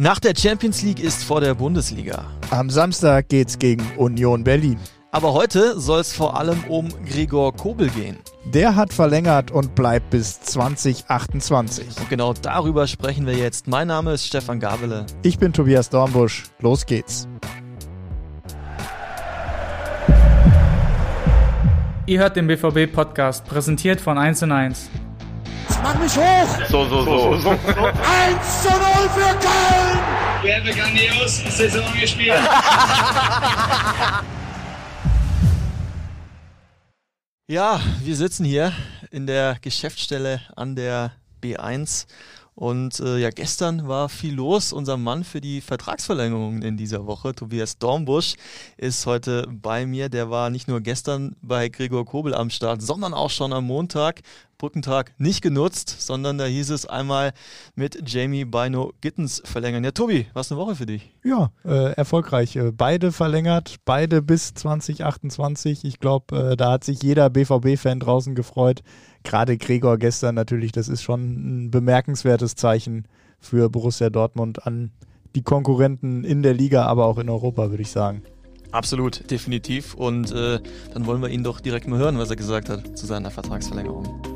Nach der Champions League ist vor der Bundesliga. Am Samstag geht's gegen Union Berlin. Aber heute soll es vor allem um Gregor Kobel gehen. Der hat verlängert und bleibt bis 2028. Und genau darüber sprechen wir jetzt. Mein Name ist Stefan Gabele. Ich bin Tobias Dornbusch. Los geht's. Ihr hört den BVB-Podcast, präsentiert von 1 und 1. Mach mich hoch! So, so, so. so, 1 zu 0 für Köln! Wir haben eine grandiose Saison gespielt. ja, wir sitzen hier in der Geschäftsstelle an der B1 und äh, ja, gestern war viel los. Unser Mann für die Vertragsverlängerung in dieser Woche, Tobias Dornbusch, ist heute bei mir. Der war nicht nur gestern bei Gregor Kobel am Start, sondern auch schon am Montag Brückentag nicht genutzt, sondern da hieß es einmal mit Jamie Bino Gittens verlängern. Ja, Tobi, was eine Woche für dich? Ja, äh, erfolgreich. Äh, beide verlängert, beide bis 2028. Ich glaube, äh, da hat sich jeder BVB-Fan draußen gefreut. Gerade Gregor gestern natürlich, das ist schon ein bemerkenswertes Zeichen für Borussia Dortmund an die Konkurrenten in der Liga, aber auch in Europa, würde ich sagen. Absolut, definitiv. Und äh, dann wollen wir ihn doch direkt mal hören, was er gesagt hat zu seiner Vertragsverlängerung.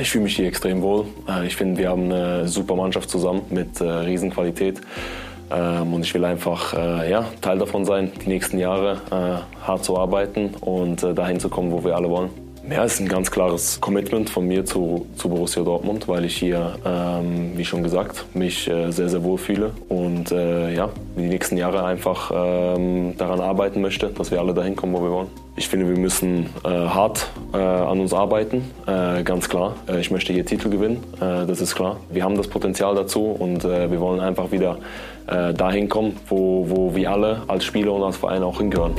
Ich fühle mich hier extrem wohl. Äh, ich finde, wir haben eine super Mannschaft zusammen mit äh, Riesenqualität. Ähm, und ich will einfach äh, ja, Teil davon sein, die nächsten Jahre hart zu arbeiten und dahin zu kommen, wo wir alle wollen. Ja, es ist ein ganz klares Commitment von mir zu, zu Borussia Dortmund, weil ich hier, ähm, wie schon gesagt, mich äh, sehr, sehr wohl fühle und äh, ja, die nächsten Jahre einfach ähm, daran arbeiten möchte, dass wir alle dahin kommen, wo wir wollen. Ich finde, wir müssen äh, hart äh, an uns arbeiten, äh, ganz klar. Äh, ich möchte hier Titel gewinnen, das ist klar. Wir haben das Potenzial dazu und wir wollen einfach wieder dahin kommen, wo, wo wir alle als Spieler und als Verein auch hingehören.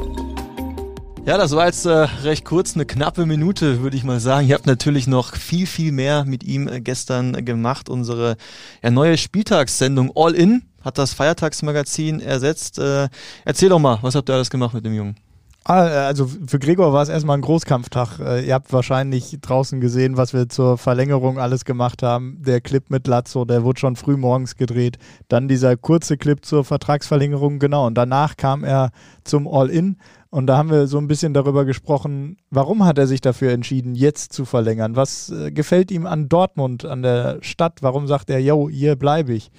Ja, das war jetzt äh, recht kurz, eine knappe Minute, würde ich mal sagen. Ihr habt natürlich noch viel, viel mehr mit ihm äh, gestern gemacht. Unsere ja, neue Spieltagssendung All In hat das Feiertagsmagazin ersetzt. Äh, erzähl doch mal, was habt ihr alles gemacht mit dem Jungen? Ah, äh, also für Gregor war es erstmal ein Großkampftag. Äh, ihr habt wahrscheinlich draußen gesehen, was wir zur Verlängerung alles gemacht haben. Der Clip mit Lazzo, der wurde schon früh morgens gedreht. Dann dieser kurze Clip zur Vertragsverlängerung, genau. Und danach kam er zum All-In. Und da haben wir so ein bisschen darüber gesprochen, warum hat er sich dafür entschieden, jetzt zu verlängern? Was äh, gefällt ihm an Dortmund, an der Stadt? Warum sagt er, yo, hier bleibe ich?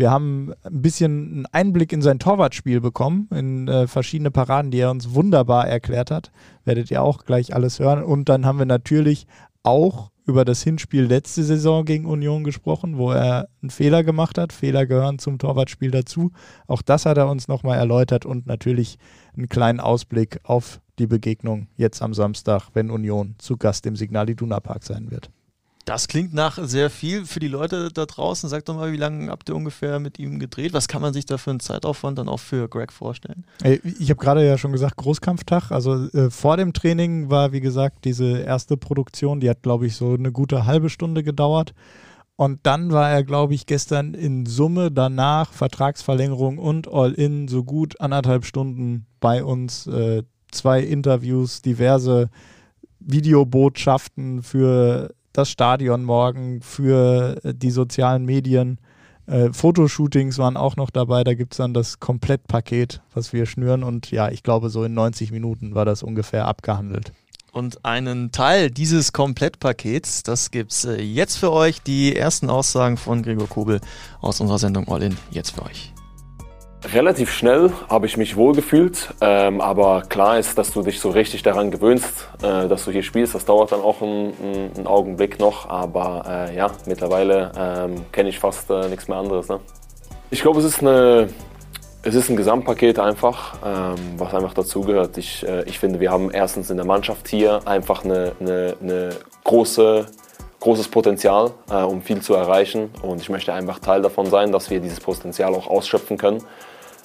Wir haben ein bisschen einen Einblick in sein Torwartspiel bekommen, in äh, verschiedene Paraden, die er uns wunderbar erklärt hat. Werdet ihr auch gleich alles hören. Und dann haben wir natürlich auch über das Hinspiel letzte Saison gegen Union gesprochen, wo er einen Fehler gemacht hat. Fehler gehören zum Torwartspiel dazu. Auch das hat er uns nochmal erläutert und natürlich einen kleinen Ausblick auf die Begegnung jetzt am Samstag, wenn Union zu Gast im Signal Iduna Park sein wird. Das klingt nach sehr viel für die Leute da draußen. Sag doch mal, wie lange habt ihr ungefähr mit ihm gedreht? Was kann man sich da für einen Zeitaufwand dann auch für Greg vorstellen? Ich habe gerade ja schon gesagt, Großkampftag. Also äh, vor dem Training war, wie gesagt, diese erste Produktion, die hat, glaube ich, so eine gute halbe Stunde gedauert. Und dann war er, glaube ich, gestern in Summe danach Vertragsverlängerung und All-In so gut anderthalb Stunden bei uns. Äh, zwei Interviews, diverse Videobotschaften für das Stadion morgen, für äh, die sozialen Medien. Äh, Fotoshootings waren auch noch dabei. Da gibt es dann das Komplettpaket, was wir schnüren. Und ja, ich glaube, so in 90 Minuten war das ungefähr abgehandelt. Und einen Teil dieses Komplettpakets, das gibt's äh, jetzt für euch. Die ersten Aussagen von Gregor Kobel aus unserer Sendung All In jetzt für euch. Relativ schnell habe ich mich wohlgefühlt, ähm, aber klar ist, dass du dich so richtig daran gewöhnst, äh, dass du hier spielst. Das dauert dann auch einen, einen Augenblick noch, aber äh, ja, mittlerweile ähm, kenne ich fast äh, nichts mehr anderes. Ne? Ich glaube, es ist eine es ist ein Gesamtpaket einfach, ähm, was einfach dazugehört. Ich, äh, ich finde, wir haben erstens in der Mannschaft hier einfach eine, eine, eine große, großes Potenzial, äh, um viel zu erreichen. Und ich möchte einfach Teil davon sein, dass wir dieses Potenzial auch ausschöpfen können.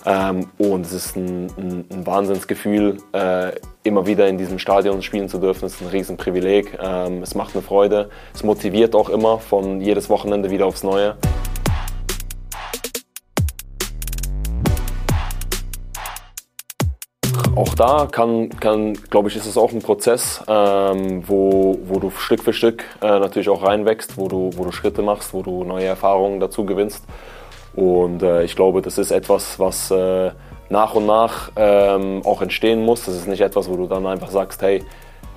Ähm, und es ist ein, ein, ein Wahnsinnsgefühl, äh, immer wieder in diesem Stadion spielen zu dürfen. Es ist ein Riesenprivileg. Ähm, es macht eine Freude. Es motiviert auch immer von jedes Wochenende wieder aufs Neue. Auch da kann, kann glaube ich, ist es auch ein Prozess, ähm, wo, wo du Stück für Stück äh, natürlich auch reinwächst, wo du, wo du Schritte machst, wo du neue Erfahrungen dazu gewinnst. Und äh, ich glaube, das ist etwas, was äh, nach und nach ähm, auch entstehen muss. Das ist nicht etwas, wo du dann einfach sagst, hey,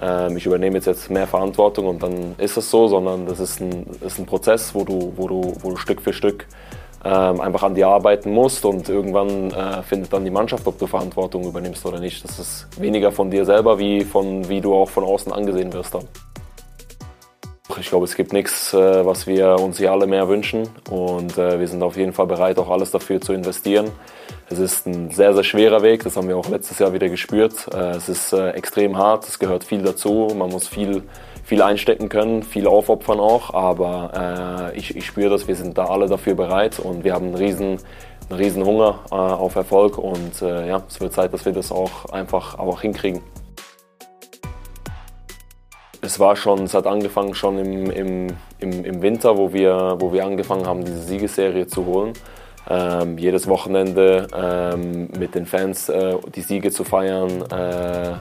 ähm, ich übernehme jetzt, jetzt mehr Verantwortung und dann ist es so, sondern das ist ein, ist ein Prozess, wo du, wo, du, wo du Stück für Stück ähm, einfach an dir arbeiten musst und irgendwann äh, findet dann die Mannschaft, ob du Verantwortung übernimmst oder nicht. Das ist weniger von dir selber, wie, von, wie du auch von außen angesehen wirst dann. Ich glaube, es gibt nichts, äh, was wir uns hier alle mehr wünschen und äh, wir sind auf jeden Fall bereit, auch alles dafür zu investieren. Es ist ein sehr, sehr schwerer Weg, das haben wir auch letztes Jahr wieder gespürt. Äh, es ist extrem hart, es gehört viel dazu, man muss viel, viel einstecken können, viel aufopfern auch, aber ich, ich spüre das, wir sind da alle dafür bereit und wir haben einen riesen, einen riesen Hunger auf Erfolg und ja, es wird Zeit, dass wir das auch einfach auch hinkriegen es war schon, es hat angefangen schon im, im, im, im, Winter, wo wir, wo wir angefangen haben, diese Siegesserie zu holen. Ähm, jedes Wochenende ähm, mit den Fans äh, die Siege zu feiern, äh,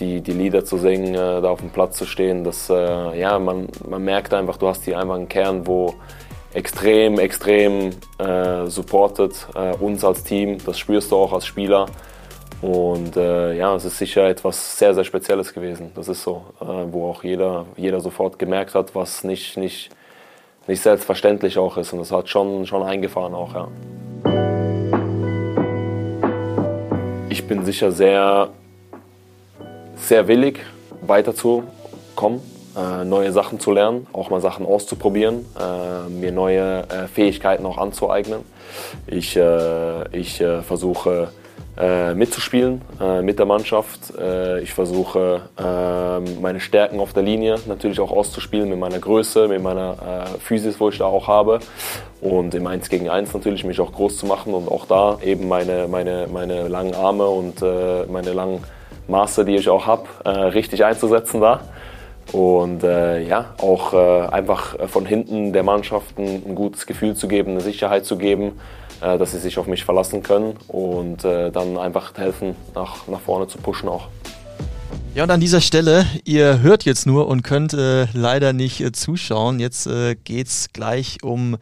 die, die Lieder zu singen, äh, da auf dem Platz zu stehen. Das, äh, ja, man, man merkt einfach, du hast hier einfach einen Kern, wo extrem, extrem äh, supportet äh, uns als Team. Das spürst du auch als Spieler. Und äh, ja, es ist sicher etwas sehr, sehr Spezielles gewesen. Das ist so, äh, wo auch jeder, jeder sofort gemerkt hat, was nicht, nicht, nicht selbstverständlich auch ist. Und das hat schon, schon eingefahren auch, ja. Ich bin sicher sehr, sehr willig, weiterzukommen, äh, neue Sachen zu lernen, auch mal Sachen auszuprobieren, äh, mir neue äh, Fähigkeiten auch anzueignen. Ich, äh, ich versuche äh, mitzuspielen äh, mit der Mannschaft. Äh, ich versuche meine Stärken auf der Linie natürlich auch auszuspielen mit meiner Größe, mit meiner äh, Physis, wo ich da auch habe. Und im 1 gegen 1 natürlich mich auch groß zu machen und auch da eben meine, meine, meine langen Arme und äh, meine langen Maße, die ich auch habe, äh, richtig einzusetzen da. Und äh, ja, auch äh, einfach von hinten der Mannschaft ein, gutes Gefühl zu geben, eine Sicherheit zu geben, äh, dass sie sich auf mich verlassen können und äh, dann einfach helfen, nach, nach vorne zu pushen auch. Ja, und an dieser Stelle, ihr hört jetzt nur und könnt äh, leider nicht äh, zuschauen. Jetzt äh, geht es gleich um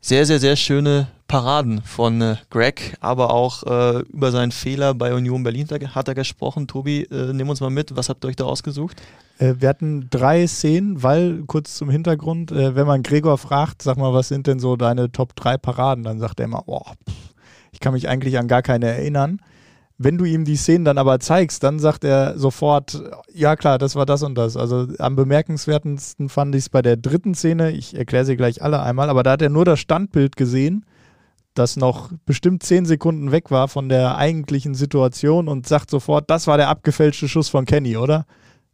sehr, sehr, sehr schöne Paraden von äh, Greg, aber auch äh, über seinen Fehler bei Union Berlin hat er gesprochen. Tobi, äh, nimm uns mal mit, was habt ihr euch da ausgesucht? Äh, wir hatten drei Szenen, weil, kurz zum Hintergrund, äh, wenn man Gregor fragt, sag mal, was sind denn so deine Top 3 Paraden, dann sagt er immer, oh, pff, ich kann mich eigentlich an gar keine erinnern. Wenn du ihm die Szenen dann aber zeigst, dann sagt er sofort, ja klar, das war das und das. Also am bemerkenswertesten fand ich es bei der dritten Szene, ich erkläre sie gleich alle einmal, aber da hat er nur das Standbild gesehen das noch bestimmt zehn Sekunden weg war von der eigentlichen Situation und sagt sofort, das war der abgefälschte Schuss von Kenny, oder?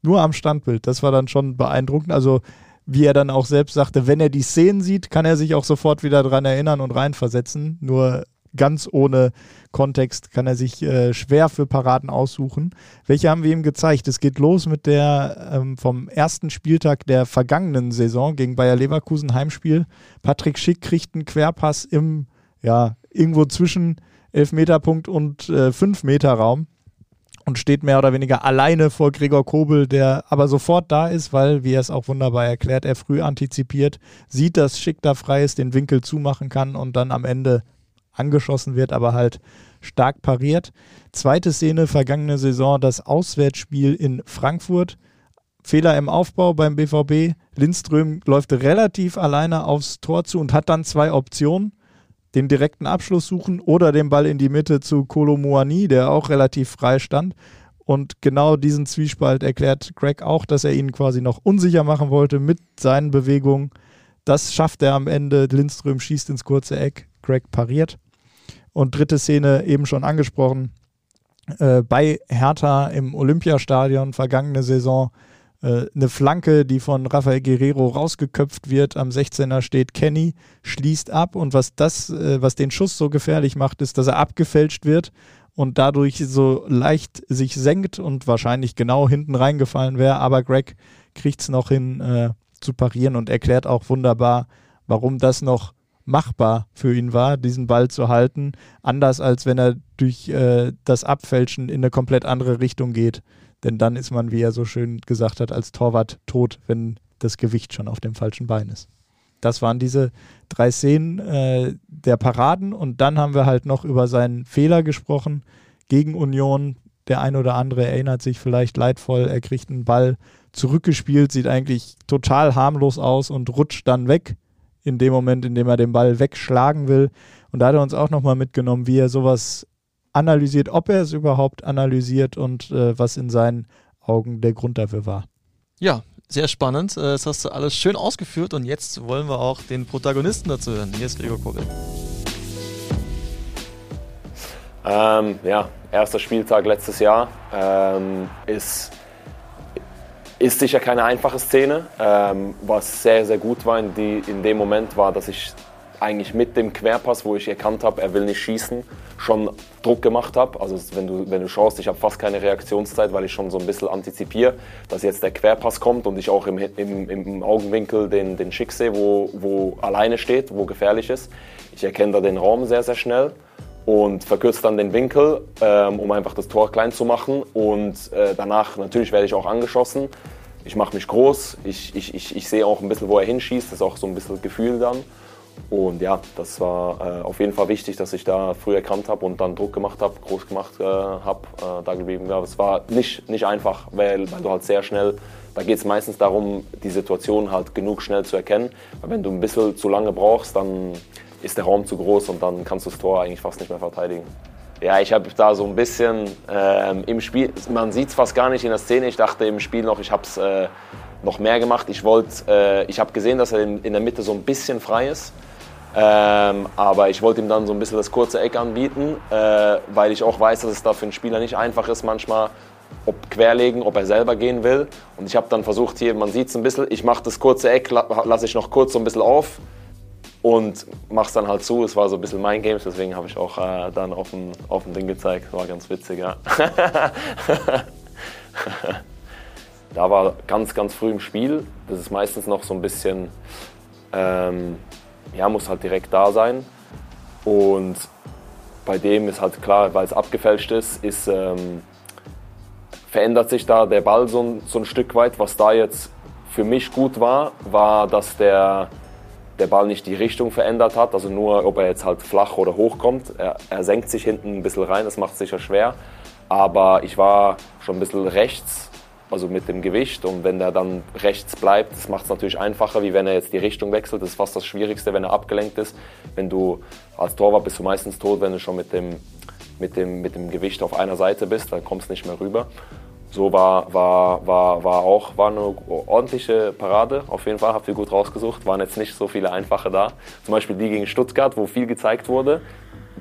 Nur am Standbild. Das war dann schon beeindruckend. Also, wie er dann auch selbst sagte, wenn er die Szenen sieht, kann er sich auch sofort wieder daran erinnern und reinversetzen. Nur ganz ohne Kontext kann er sich äh, schwer für Paraden aussuchen. Welche haben wir ihm gezeigt? Es geht los mit der ähm, vom ersten Spieltag der vergangenen Saison gegen Bayer Leverkusen Heimspiel. Patrick Schick kriegt einen Querpass im ja, irgendwo zwischen Elfmeterpunkt und äh, meter raum und steht mehr oder weniger alleine vor Gregor Kobel, der aber sofort da ist, weil, wie er es auch wunderbar erklärt, er früh antizipiert, sieht, dass Schick da frei ist, den Winkel zumachen kann und dann am Ende angeschossen wird, aber halt stark pariert. Zweite Szene, vergangene Saison, das Auswärtsspiel in Frankfurt. Fehler im Aufbau beim BVB. Lindström läuft relativ alleine aufs Tor zu und hat dann zwei Optionen den direkten Abschluss suchen oder den Ball in die Mitte zu Kolo Muani, der auch relativ frei stand. Und genau diesen Zwiespalt erklärt Greg auch, dass er ihn quasi noch unsicher machen wollte mit seinen Bewegungen. Das schafft er am Ende. Lindström schießt ins kurze Eck. Greg pariert. Und dritte Szene eben schon angesprochen. Äh, bei Hertha im Olympiastadion vergangene Saison eine Flanke, die von Rafael Guerrero rausgeköpft wird. Am 16er steht Kenny, schließt ab und was das, äh, was den Schuss so gefährlich macht, ist, dass er abgefälscht wird und dadurch so leicht sich senkt und wahrscheinlich genau hinten reingefallen wäre. Aber Greg kriegt es noch hin äh, zu parieren und erklärt auch wunderbar, warum das noch machbar für ihn war, diesen Ball zu halten, anders als wenn er durch äh, das Abfälschen in eine komplett andere Richtung geht. Denn dann ist man, wie er so schön gesagt hat, als Torwart tot, wenn das Gewicht schon auf dem falschen Bein ist. das waren diese drei Szenen äh, der Paraden und dann haben wir halt noch über seinen Fehler gesprochen gegen Union. Der ein oder andere erinnert sich vielleicht leidvoll, er kriegt einen Ball zurückgespielt, sieht eigentlich total harmlos aus und rutscht dann weg in dem Moment, in dem er den Ball wegschlagen will. Und da hat er uns auch nochmal mitgenommen, wie er sowas analysiert, ob er es überhaupt analysiert und äh, was in seinen Augen der Grund dafür war. Ja, sehr spannend. Äh, das hast du alles schön ausgeführt und jetzt wollen wir auch den Protagonisten dazu hören. Hier ist Gregor Kogel. Ähm, ja, erster Spieltag letztes Jahr ähm, ist, ist sicher keine einfache Szene. Ähm, was sehr, sehr gut war in, die, in dem Moment war, dass ich eigentlich mit dem Querpass, wo ich erkannt habe, er will nicht schießen, schon Druck gemacht habe. Also wenn du, wenn du schaust, ich habe fast keine Reaktionszeit, weil ich schon so ein bisschen antizipiere, dass jetzt der Querpass kommt und ich auch im, im, im Augenwinkel den, den Schick sehe, wo, wo alleine steht, wo gefährlich ist. Ich erkenne da den Raum sehr, sehr schnell und verkürze dann den Winkel, ähm, um einfach das Tor klein zu machen. Und äh, danach natürlich werde ich auch angeschossen. Ich mache mich groß, ich, ich, ich, ich sehe auch ein bisschen, wo er hinschießt, das ist auch so ein bisschen Gefühl dann. Und ja, das war äh, auf jeden Fall wichtig, dass ich da früh erkannt habe und dann Druck gemacht habe, groß gemacht äh, habe, äh, da geblieben. Ja, es war nicht, nicht einfach, weil, weil du halt sehr schnell, da geht es meistens darum, die Situation halt genug schnell zu erkennen. Weil wenn du ein bisschen zu lange brauchst, dann ist der Raum zu groß und dann kannst du das Tor eigentlich fast nicht mehr verteidigen. Ja, ich habe da so ein bisschen ähm, im Spiel, man sieht es fast gar nicht in der Szene, ich dachte im Spiel noch, ich habe es äh, noch mehr gemacht. Ich, äh, ich habe gesehen, dass er in, in der Mitte so ein bisschen frei ist. Ähm, aber ich wollte ihm dann so ein bisschen das kurze Eck anbieten, äh, weil ich auch weiß, dass es da für einen Spieler nicht einfach ist, manchmal ob querlegen, ob er selber gehen will. Und ich habe dann versucht, hier, man sieht es ein bisschen, ich mache das kurze Eck, lasse ich noch kurz so ein bisschen auf und mache es dann halt zu. Es war so ein bisschen mein Game, deswegen habe ich auch äh, dann auf dem Ding gezeigt. War ganz witzig, ja. da war ganz, ganz früh im Spiel. Das ist meistens noch so ein bisschen. Ähm, ja, muss halt direkt da sein. Und bei dem ist halt klar, weil es abgefälscht ist, ist ähm, verändert sich da der Ball so, so ein Stück weit. Was da jetzt für mich gut war, war, dass der, der Ball nicht die Richtung verändert hat, also nur, ob er jetzt halt flach oder hoch kommt. Er, er senkt sich hinten ein bisschen rein, das macht es sicher schwer. Aber ich war schon ein bisschen rechts also mit dem Gewicht. Und wenn der dann rechts bleibt, das macht es natürlich einfacher, wie wenn er jetzt die Richtung wechselt. Das ist fast das Schwierigste, wenn er abgelenkt ist. Wenn du als Torwart bist du meistens tot, wenn du schon mit dem, mit dem, mit dem Gewicht auf einer Seite bist, dann kommst du nicht mehr rüber. So war, war, war, war auch war eine ordentliche Parade. Auf jeden Fall habt ihr gut rausgesucht. Waren jetzt nicht so viele einfache da. Zum Beispiel die gegen Stuttgart, wo viel gezeigt wurde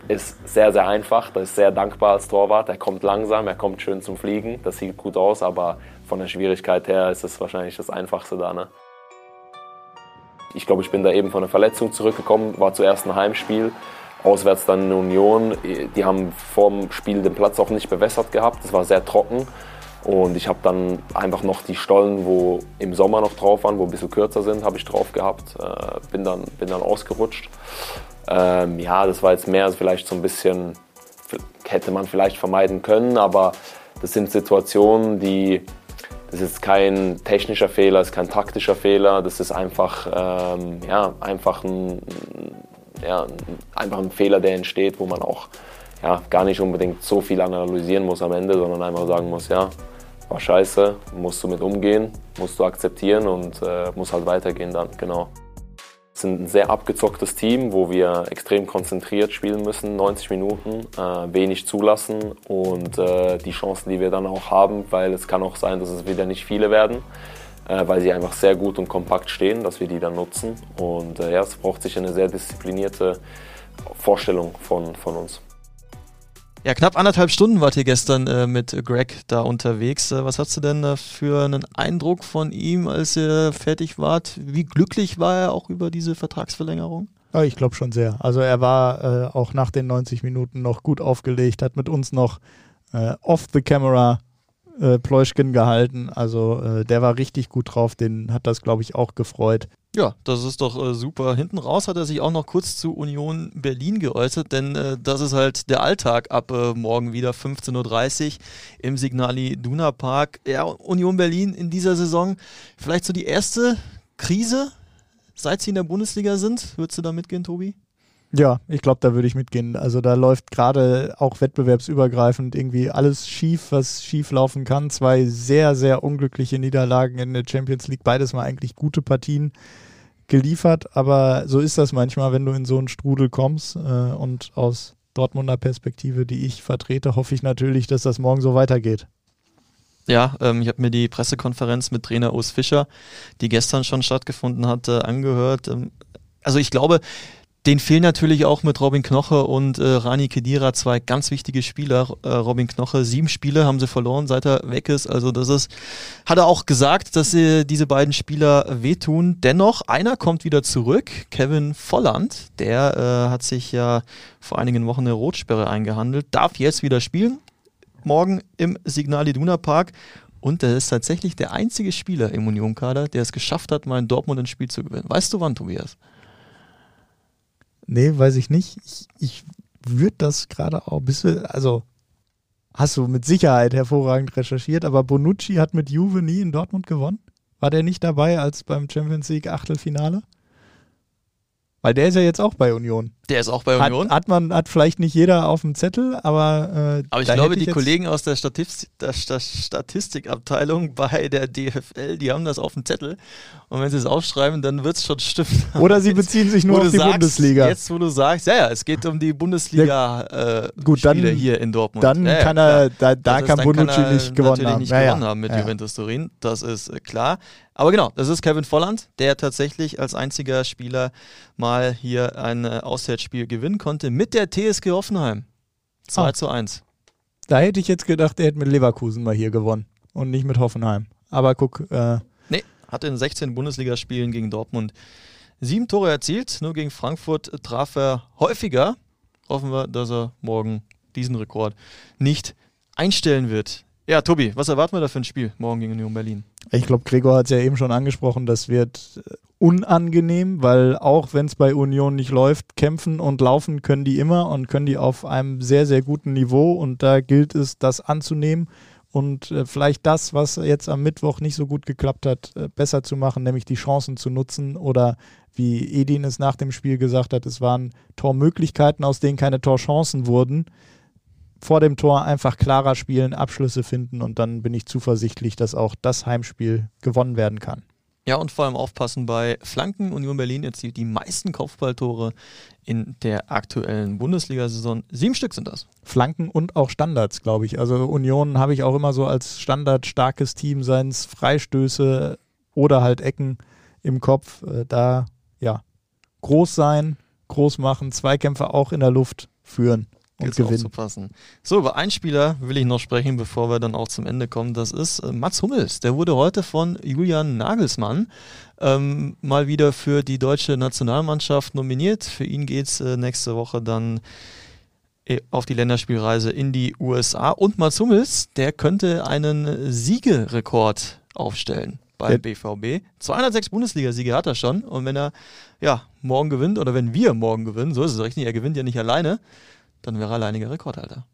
ist sehr, sehr einfach. Das ist sehr dankbar als Torwart. Er kommt langsam, er kommt schön zum Fliegen. Das sieht gut aus, aber von der Schwierigkeit her ist es wahrscheinlich das Einfachste da. Ne? Ich glaube, ich bin da eben von der Verletzung zurückgekommen, war zuerst ein Heimspiel, auswärts dann in Union. Die haben vor dem Spiel den Platz auch nicht bewässert gehabt, es war sehr trocken. Und ich habe dann einfach noch die Stollen, wo im Sommer noch drauf waren, wo ein bisschen kürzer sind, habe ich drauf gehabt. Äh, bin, dann, bin dann ausgerutscht. Ähm, ja, das war jetzt mehr vielleicht so ein bisschen, hätte man vielleicht vermeiden können, aber das sind Situationen, die das ist kein technischer Fehler, das ist kein taktischer Fehler, das ist einfach, ähm, ja, einfach, ein, ja, einfach ein Fehler, der entsteht, wo man auch ja, gar nicht unbedingt so viel analysieren muss am Ende, sondern einfach sagen muss, ja, war scheiße, musst du mit umgehen, musst du akzeptieren und äh, muss halt weitergehen dann, genau. Sind ein sehr abgezocktes Team, wo wir extrem konzentriert spielen müssen, 90 Minuten, äh, wenig zulassen und äh, die Chancen, die wir dann auch haben, weil es kann auch sein, dass es wieder nicht viele werden, äh, weil sie einfach sehr gut und kompakt stehen, dass wir die dann nutzen. Und äh, ja, es braucht sich eine sehr disziplinierte Vorstellung von, von uns. Ja, knapp anderthalb Stunden wart ihr gestern äh, mit Greg da unterwegs. Äh, was hast du denn äh, für einen Eindruck von ihm, als ihr fertig wart? Wie glücklich war er auch über diese Vertragsverlängerung? Ich glaube schon sehr. Also er war äh, auch nach den 90 Minuten noch gut aufgelegt, hat mit uns noch äh, off the camera äh, Pläuschken gehalten. Also äh, der war richtig gut drauf, den hat das, glaube ich, auch gefreut. Ja, das ist doch äh, super. Hinten raus hat er sich auch noch kurz zu Union Berlin geäußert, denn äh, das ist halt der Alltag ab äh, morgen wieder 15.30 Uhr im Signali Duna Park. Ja, Union Berlin in dieser Saison vielleicht so die erste Krise seit sie in der Bundesliga sind. Würdest du da mitgehen, Tobi? Ja, ich glaube, da würde ich mitgehen. Also da läuft gerade auch wettbewerbsübergreifend irgendwie alles schief, was schief laufen kann. Zwei sehr, sehr unglückliche Niederlagen in der Champions League, beides mal eigentlich gute Partien geliefert, aber so ist das manchmal, wenn du in so einen Strudel kommst äh, und aus Dortmunder Perspektive, die ich vertrete, hoffe ich natürlich, dass das morgen so weitergeht. Ja, ähm, ich habe mir die Pressekonferenz mit Trainer Urs Fischer, die gestern schon stattgefunden hatte, angehört. Ähm, also ich glaube, den fehlen natürlich auch mit Robin Knoche und äh, Rani Kedira zwei ganz wichtige Spieler. Äh, Robin Knoche, sieben Spiele haben sie verloren, seit er weg ist. Also das ist, hat er auch gesagt, dass sie diese beiden Spieler wehtun. Dennoch, einer kommt wieder zurück, Kevin Volland. Der äh, hat sich ja vor einigen Wochen eine Rotsperre eingehandelt, darf jetzt wieder spielen. Morgen im Signal Iduna Park. Und er ist tatsächlich der einzige Spieler im Union-Kader, der es geschafft hat, mal in Dortmund ein Spiel zu gewinnen. Weißt du wann, Tobias? Nee, weiß ich nicht. Ich, ich würde das gerade auch ein bisschen, also hast du mit Sicherheit hervorragend recherchiert, aber Bonucci hat mit Juve nie in Dortmund gewonnen? War der nicht dabei als beim Champions League Achtelfinale? Weil der ist ja jetzt auch bei Union. Der ist auch bei Union. Hat, hat man, hat vielleicht nicht jeder auf dem Zettel, aber. Äh, aber ich glaube, ich die Kollegen aus der, Statistik, der Statistikabteilung bei der DFL, die haben das auf dem Zettel. Und wenn sie es aufschreiben, dann wird es schon stimmen. Oder sie beziehen sich nur auf die sagst, Bundesliga. Jetzt, wo du sagst, ja, ja, es geht um die Bundesliga äh, Gut, dann, hier in Dortmund. Dann ja, kann er, da, da kann Bonucci nicht gewonnen haben. nicht gewonnen haben mit Juventus Turin, das ist äh, klar. Aber genau, das ist Kevin Volland, der tatsächlich als einziger Spieler mal hier ein äh, Auswärtsspiel gewinnen konnte mit der TSG Hoffenheim. 2 ah. zu 1. Da hätte ich jetzt gedacht, er hätte mit Leverkusen mal hier gewonnen und nicht mit Hoffenheim. Aber guck. Äh nee, hat in 16 Bundesligaspielen gegen Dortmund sieben Tore erzielt. Nur gegen Frankfurt traf er häufiger. Hoffen wir, dass er morgen diesen Rekord nicht einstellen wird. Ja, Tobi, was erwarten wir da für ein Spiel morgen gegen Union Berlin? Ich glaube, Gregor hat es ja eben schon angesprochen, das wird äh, unangenehm, weil auch wenn es bei Union nicht läuft, kämpfen und laufen können die immer und können die auf einem sehr, sehr guten Niveau und da gilt es, das anzunehmen und äh, vielleicht das, was jetzt am Mittwoch nicht so gut geklappt hat, äh, besser zu machen, nämlich die Chancen zu nutzen oder wie Edin es nach dem Spiel gesagt hat, es waren Tormöglichkeiten, aus denen keine Torchancen wurden vor dem Tor einfach klarer spielen, Abschlüsse finden und dann bin ich zuversichtlich, dass auch das Heimspiel gewonnen werden kann. Ja, und vor allem aufpassen bei Flanken. Union Berlin erzielt die meisten Kopfballtore in der aktuellen Bundesliga-Saison. Sieben Stück sind das. Flanken und auch Standards, glaube ich. Also Union habe ich auch immer so als standardstarkes Team, seien es Freistöße oder halt Ecken im Kopf. Äh, da, ja, groß sein, groß machen, Zweikämpfe auch in der Luft führen und gewinnen. Aufzupassen. So, über einen Spieler will ich noch sprechen, bevor wir dann auch zum Ende kommen. Das ist äh, Mats Hummels. Der wurde heute von Julian Nagelsmann ähm, mal wieder für die deutsche Nationalmannschaft nominiert. Für ihn geht es äh, nächste Woche dann äh, auf die Länderspielreise in die USA. Und Mats Hummels, der könnte einen Siegerekord aufstellen beim BVB. 206 Bundesliga-Siege hat er schon. Und wenn er ja morgen gewinnt oder wenn wir morgen gewinnen, so ist es richtig, er gewinnt ja nicht alleine, dann wäre er alleiniger Rekordhalter.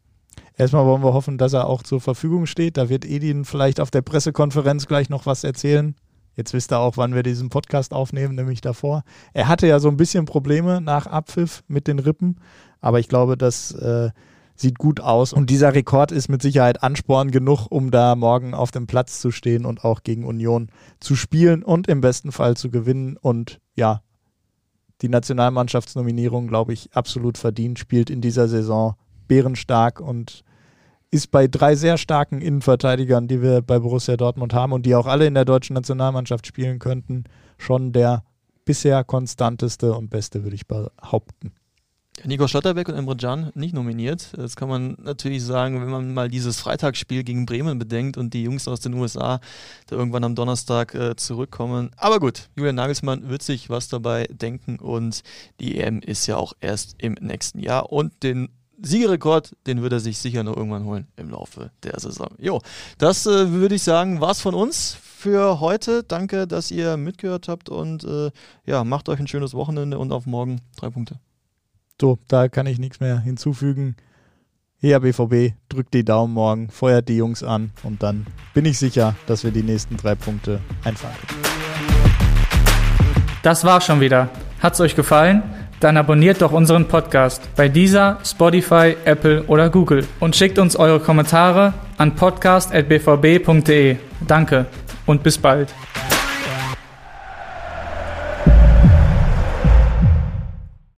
Erstmal wollen wir hoffen, dass er auch zur Verfügung steht. Da wird Edin vielleicht auf der Pressekonferenz gleich noch was erzählen. Jetzt wisst ihr auch, wann wir diesen Podcast aufnehmen, nämlich davor. Er hatte ja so ein bisschen Probleme nach Abpfiff mit den Rippen, aber ich glaube, das äh, sieht gut aus. Und dieser Rekord ist mit Sicherheit Ansporn genug, um da morgen auf dem Platz zu stehen und auch gegen Union zu spielen und im besten Fall zu gewinnen. Und ja, die Nationalmannschaftsnominierung, glaube ich, absolut verdient, spielt in dieser Saison bärenstark und ist bei drei sehr starken Innenverteidigern, die wir bei Borussia Dortmund haben und die auch alle in der deutschen Nationalmannschaft spielen könnten, schon der bisher konstanteste und beste, würde ich behaupten. Nico Schlotterbeck und Emre Can nicht nominiert. Das kann man natürlich sagen, wenn man mal dieses Freitagsspiel gegen Bremen bedenkt und die Jungs aus den USA da irgendwann am Donnerstag äh, zurückkommen. Aber gut, Julian Nagelsmann wird sich was dabei denken und die EM ist ja auch erst im nächsten Jahr und den Siegerekord, den wird er sich sicher noch irgendwann holen im Laufe der Saison. Jo, das äh, würde ich sagen, war's von uns für heute. Danke, dass ihr mitgehört habt und äh, ja, macht euch ein schönes Wochenende und auf morgen drei Punkte. So, da kann ich nichts mehr hinzufügen. Hier BVB, drückt die Daumen morgen, feuert die Jungs an und dann bin ich sicher, dass wir die nächsten drei Punkte einfahren. Das war schon wieder. Hat's euch gefallen? Dann abonniert doch unseren Podcast bei dieser, Spotify, Apple oder Google und schickt uns eure Kommentare an podcast.bvb.de. Danke und bis bald.